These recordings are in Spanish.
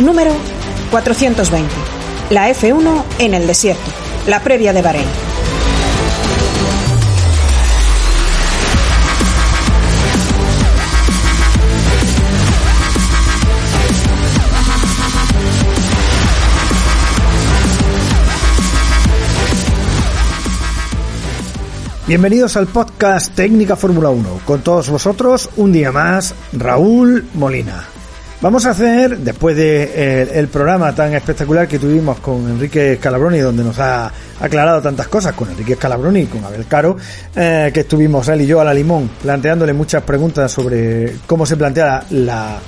número 420. La F1 en el desierto. La previa de Bahrein. Bienvenidos al podcast Técnica Fórmula 1. Con todos vosotros, un día más, Raúl Molina. Vamos a hacer, después de el, programa tan espectacular que tuvimos con Enrique Scalabroni, donde nos ha aclarado tantas cosas, con Enrique Scalabroni y con Abel Caro, eh, que estuvimos él y yo a la limón, planteándole muchas preguntas sobre cómo se plantea la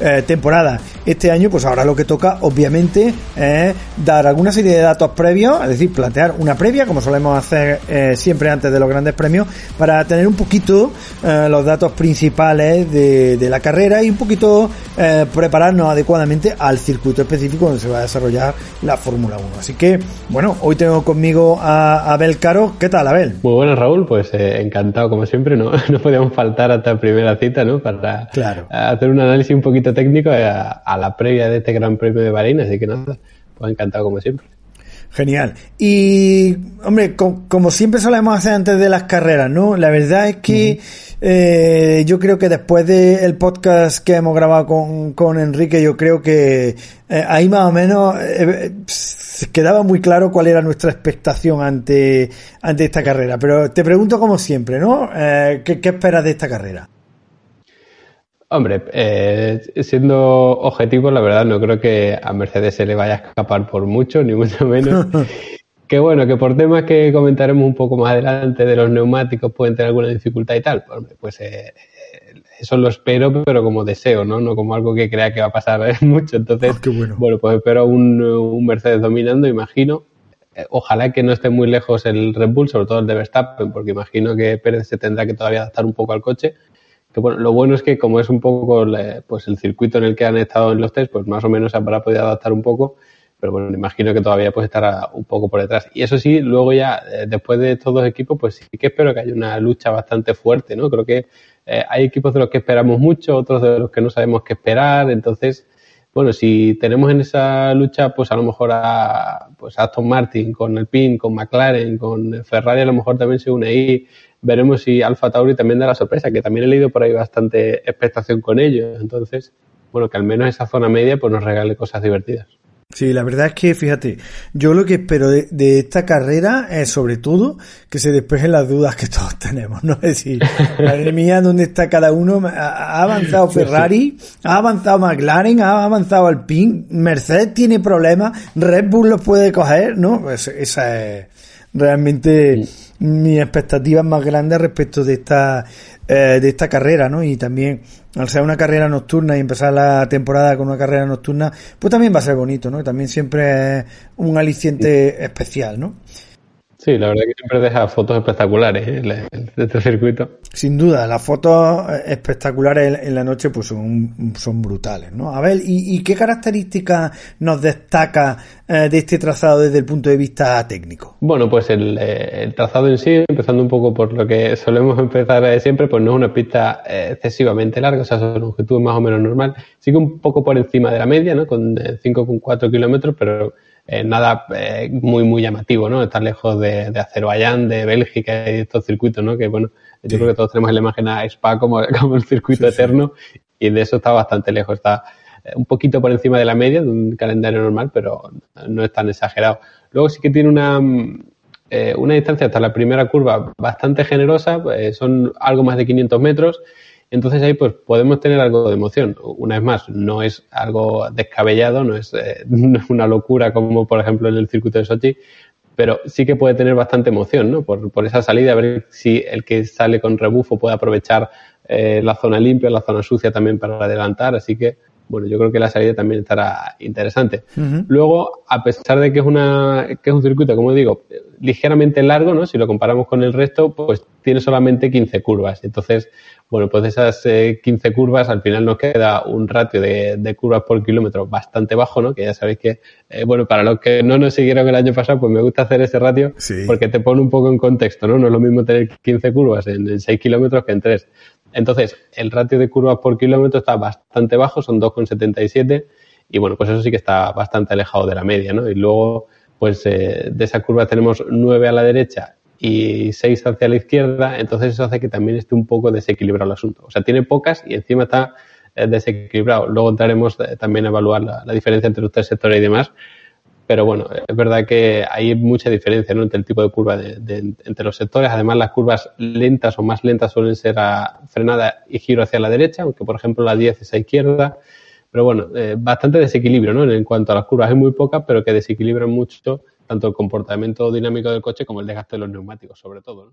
eh, temporada este año, pues ahora lo que toca, obviamente, es dar alguna serie de datos previos, es decir, plantear una previa, como solemos hacer eh, siempre antes de los grandes premios, para tener un poquito eh, los datos principales de, de, la carrera y un poquito prepararnos adecuadamente al circuito específico donde se va a desarrollar la Fórmula 1. Así que, bueno, hoy tengo conmigo a Abel Caro. ¿Qué tal, Abel? Muy buenas, Raúl. Pues encantado, como siempre, no, no podíamos faltar hasta primera cita, ¿no? Para claro. hacer un análisis un poquito técnico a, la previa de este Gran Premio de Bahrein, así que nada, pues encantado como siempre. Genial. Y, hombre, como siempre solemos hacer antes de las carreras, ¿no? La verdad es que eh, yo creo que después del podcast que hemos grabado con, con Enrique, yo creo que eh, ahí más o menos eh, quedaba muy claro cuál era nuestra expectación ante, ante esta carrera. Pero te pregunto como siempre, ¿no? ¿qué, ¿Qué esperas de esta carrera? Hombre, eh, siendo objetivo, la verdad no creo que a Mercedes se le vaya a escapar por mucho, ni mucho menos. que bueno, que por temas que comentaremos un poco más adelante de los neumáticos pueden tener alguna dificultad y tal, pues, pues eh, eso lo espero, pero como deseo, ¿no? No como algo que crea que va a pasar mucho. Entonces, ah, bueno. pues espero un, un Mercedes dominando, imagino. Eh, ojalá que no esté muy lejos el Red Bull, sobre todo el de Verstappen, porque imagino que Pérez se tendrá que todavía adaptar un poco al coche bueno, lo bueno es que como es un poco pues el circuito en el que han estado en los test, pues más o menos se habrá podido adaptar un poco, pero bueno, imagino que todavía pues estará un poco por detrás. Y eso sí, luego ya, eh, después de estos dos equipos, pues sí que espero que haya una lucha bastante fuerte, ¿no? Creo que eh, hay equipos de los que esperamos mucho, otros de los que no sabemos qué esperar, entonces, bueno, si tenemos en esa lucha, pues a lo mejor a pues Aston Martin con el PIN, con McLaren, con Ferrari, a lo mejor también se une ahí veremos si Alfa Tauri también da la sorpresa, que también he leído por ahí bastante expectación con ellos. Entonces, bueno, que al menos esa zona media pues nos regale cosas divertidas. Sí, la verdad es que, fíjate, yo lo que espero de, esta carrera es sobre todo que se despejen las dudas que todos tenemos, ¿no? Es decir, madre mía, ¿dónde está cada uno? Ha avanzado Ferrari, ha avanzado McLaren, ha avanzado Alpine, Mercedes tiene problemas, Red Bull los puede coger, ¿no? Pues esa es realmente mis expectativas más grandes respecto de esta eh, de esta carrera, ¿no? Y también al ser una carrera nocturna y empezar la temporada con una carrera nocturna, pues también va a ser bonito, ¿no? También siempre es un aliciente especial, ¿no? Sí, la verdad que siempre deja fotos espectaculares ¿eh? de este circuito. Sin duda, las fotos espectaculares en la noche pues son, son brutales, ¿no? A ver, ¿y, qué características nos destaca eh, de este trazado desde el punto de vista técnico? Bueno, pues el, eh, el, trazado en sí, empezando un poco por lo que solemos empezar siempre, pues no es una pista excesivamente larga, o sea, son longitud más o menos normal. Sigue un poco por encima de la media, ¿no? Con 5,4 kilómetros, pero eh, nada eh, muy, muy llamativo, ¿no? Estar lejos de, de Azerbaiyán, de Bélgica y estos circuitos, ¿no? Que bueno, yo creo que todos tenemos en la imagen a Spa como, como el circuito eterno y de eso está bastante lejos, está eh, un poquito por encima de la media de un calendario normal, pero no es tan exagerado. Luego sí que tiene una, una distancia hasta la primera curva bastante generosa, son algo más de 500 metros entonces ahí pues podemos tener algo de emoción. Una vez más, no es algo descabellado, no es, eh, una locura como por ejemplo en el circuito de Sochi, pero sí que puede tener bastante emoción, ¿no? Por, por esa salida, a ver si el que sale con rebufo puede aprovechar eh, la zona limpia, la zona sucia también para adelantar. Así que, bueno, yo creo que la salida también estará interesante. Luego, a pesar de que es una, que es un circuito, como digo, ligeramente largo, ¿no? Si lo comparamos con el resto, pues tiene solamente 15 curvas. Entonces, bueno, pues esas 15 eh, curvas, al final nos queda un ratio de, curvas por kilómetro bastante bajo, ¿no? Que ya sabéis que, eh, bueno, para los que no nos siguieron el año pasado, pues me gusta hacer ese ratio porque te pone un poco en contexto, ¿no? No es lo mismo tener 15 curvas en, 6 kilómetros que en 3. Entonces, el ratio de curvas por kilómetro está bastante bajo, son 2,77 y bueno, pues eso sí que está bastante alejado de la media, ¿no? Y luego, pues eh, de esa curva tenemos 9 a la derecha y 6 hacia la izquierda, entonces eso hace que también esté un poco desequilibrado el asunto. O sea, tiene pocas y encima está eh, desequilibrado. Luego entraremos eh, también a evaluar la, diferencia entre los tres sectores y demás. Pero bueno, es verdad que hay mucha diferencia ¿no? entre el tipo de curva de, entre los sectores. Además, las curvas lentas o más lentas suelen ser a frenada y giro hacia la derecha, aunque por ejemplo la 10 es a izquierda. Pero bueno, eh, bastante desequilibrio ¿no? en cuanto a las curvas. Hay muy pocas, pero que desequilibran mucho tanto el comportamiento dinámico del coche como el desgaste de los neumáticos, sobre todo.